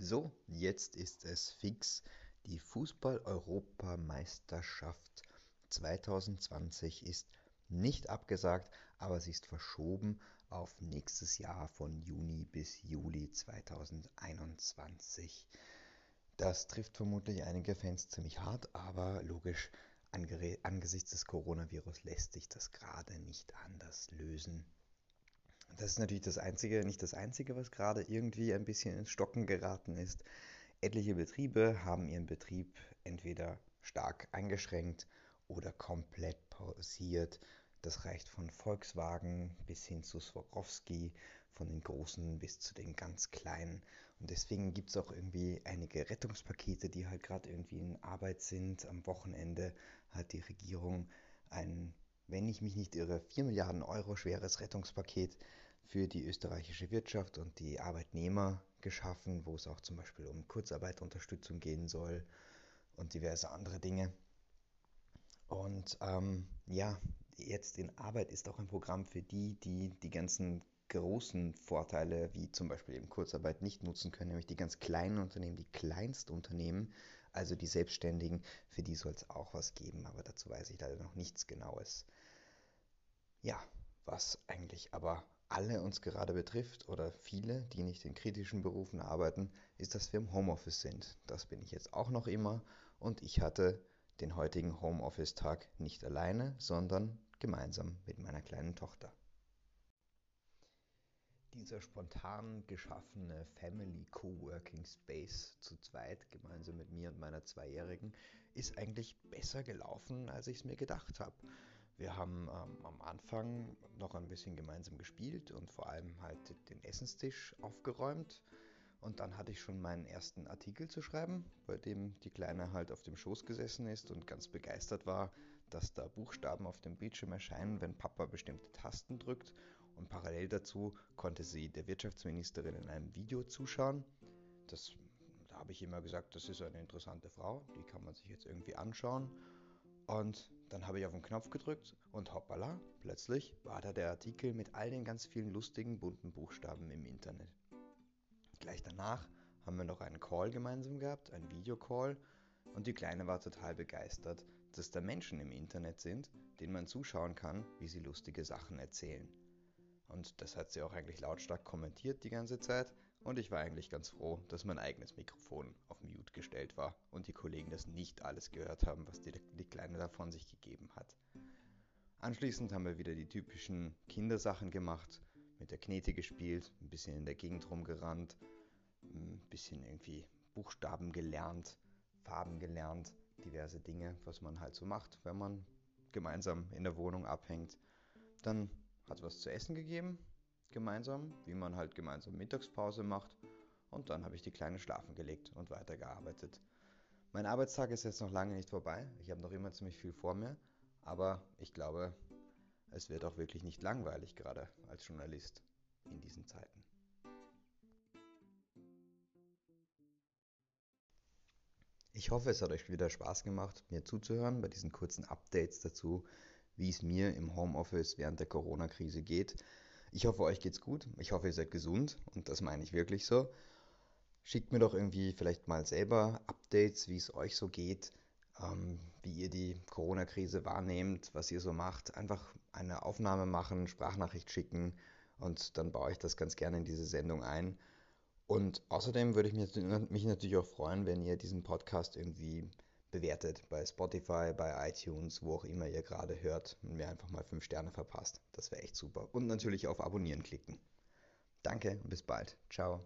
So, jetzt ist es fix. Die Fußball-Europameisterschaft 2020 ist nicht abgesagt, aber sie ist verschoben auf nächstes Jahr von Juni bis Juli 2021. Das trifft vermutlich einige Fans ziemlich hart, aber logisch, angesichts des Coronavirus lässt sich das gerade nicht anders lösen. Das ist natürlich das Einzige, nicht das Einzige, was gerade irgendwie ein bisschen ins Stocken geraten ist. Etliche Betriebe haben ihren Betrieb entweder stark eingeschränkt oder komplett pausiert. Das reicht von Volkswagen bis hin zu Swarovski, von den großen bis zu den ganz kleinen. Und deswegen gibt es auch irgendwie einige Rettungspakete, die halt gerade irgendwie in Arbeit sind. Am Wochenende hat die Regierung ein wenn ich mich nicht irre, 4 Milliarden Euro schweres Rettungspaket für die österreichische Wirtschaft und die Arbeitnehmer geschaffen, wo es auch zum Beispiel um Kurzarbeitunterstützung gehen soll und diverse andere Dinge. Und ähm, ja, jetzt in Arbeit ist auch ein Programm für die, die die ganzen großen Vorteile wie zum Beispiel eben Kurzarbeit nicht nutzen können, nämlich die ganz kleinen Unternehmen, die Kleinstunternehmen, also die Selbstständigen, für die soll es auch was geben, aber dazu weiß ich leider noch nichts Genaues. Ja, was eigentlich aber alle uns gerade betrifft oder viele, die nicht in kritischen Berufen arbeiten, ist, dass wir im Homeoffice sind. Das bin ich jetzt auch noch immer und ich hatte den heutigen Homeoffice-Tag nicht alleine, sondern gemeinsam mit meiner kleinen Tochter. Dieser spontan geschaffene Family Coworking Space zu zweit, gemeinsam mit mir und meiner Zweijährigen, ist eigentlich besser gelaufen, als ich es mir gedacht habe. Wir haben ähm, am Anfang noch ein bisschen gemeinsam gespielt und vor allem halt den Essenstisch aufgeräumt. Und dann hatte ich schon meinen ersten Artikel zu schreiben, bei dem die Kleine halt auf dem Schoß gesessen ist und ganz begeistert war, dass da Buchstaben auf dem Bildschirm erscheinen, wenn Papa bestimmte Tasten drückt. Und parallel dazu konnte sie der Wirtschaftsministerin in einem Video zuschauen. Das, da habe ich immer gesagt, das ist eine interessante Frau, die kann man sich jetzt irgendwie anschauen. Und dann habe ich auf den Knopf gedrückt und hoppala, plötzlich war da der Artikel mit all den ganz vielen lustigen bunten Buchstaben im Internet. Gleich danach haben wir noch einen Call gemeinsam gehabt, einen Videocall, und die Kleine war total begeistert, dass da Menschen im Internet sind, denen man zuschauen kann, wie sie lustige Sachen erzählen. Und das hat sie auch eigentlich lautstark kommentiert die ganze Zeit. Und ich war eigentlich ganz froh, dass mein eigenes Mikrofon auf Mute gestellt war und die Kollegen das nicht alles gehört haben, was die, die Kleine da von sich gegeben hat. Anschließend haben wir wieder die typischen Kindersachen gemacht, mit der Knete gespielt, ein bisschen in der Gegend rumgerannt, ein bisschen irgendwie Buchstaben gelernt, Farben gelernt, diverse Dinge, was man halt so macht, wenn man gemeinsam in der Wohnung abhängt. Dann hat was zu essen gegeben, gemeinsam, wie man halt gemeinsam Mittagspause macht. Und dann habe ich die Kleine schlafen gelegt und weitergearbeitet. Mein Arbeitstag ist jetzt noch lange nicht vorbei. Ich habe noch immer ziemlich viel vor mir. Aber ich glaube, es wird auch wirklich nicht langweilig, gerade als Journalist in diesen Zeiten. Ich hoffe, es hat euch wieder Spaß gemacht, mir zuzuhören bei diesen kurzen Updates dazu, wie es mir im Homeoffice während der Corona-Krise geht. Ich hoffe, euch geht's gut. Ich hoffe, ihr seid gesund und das meine ich wirklich so. Schickt mir doch irgendwie vielleicht mal selber Updates, wie es euch so geht, ähm, wie ihr die Corona-Krise wahrnehmt, was ihr so macht. Einfach eine Aufnahme machen, Sprachnachricht schicken und dann baue ich das ganz gerne in diese Sendung ein. Und außerdem würde ich mich natürlich auch freuen, wenn ihr diesen Podcast irgendwie bewertet bei Spotify, bei iTunes, wo auch immer ihr gerade hört und mir einfach mal 5 Sterne verpasst. Das wäre echt super. Und natürlich auf Abonnieren klicken. Danke und bis bald. Ciao.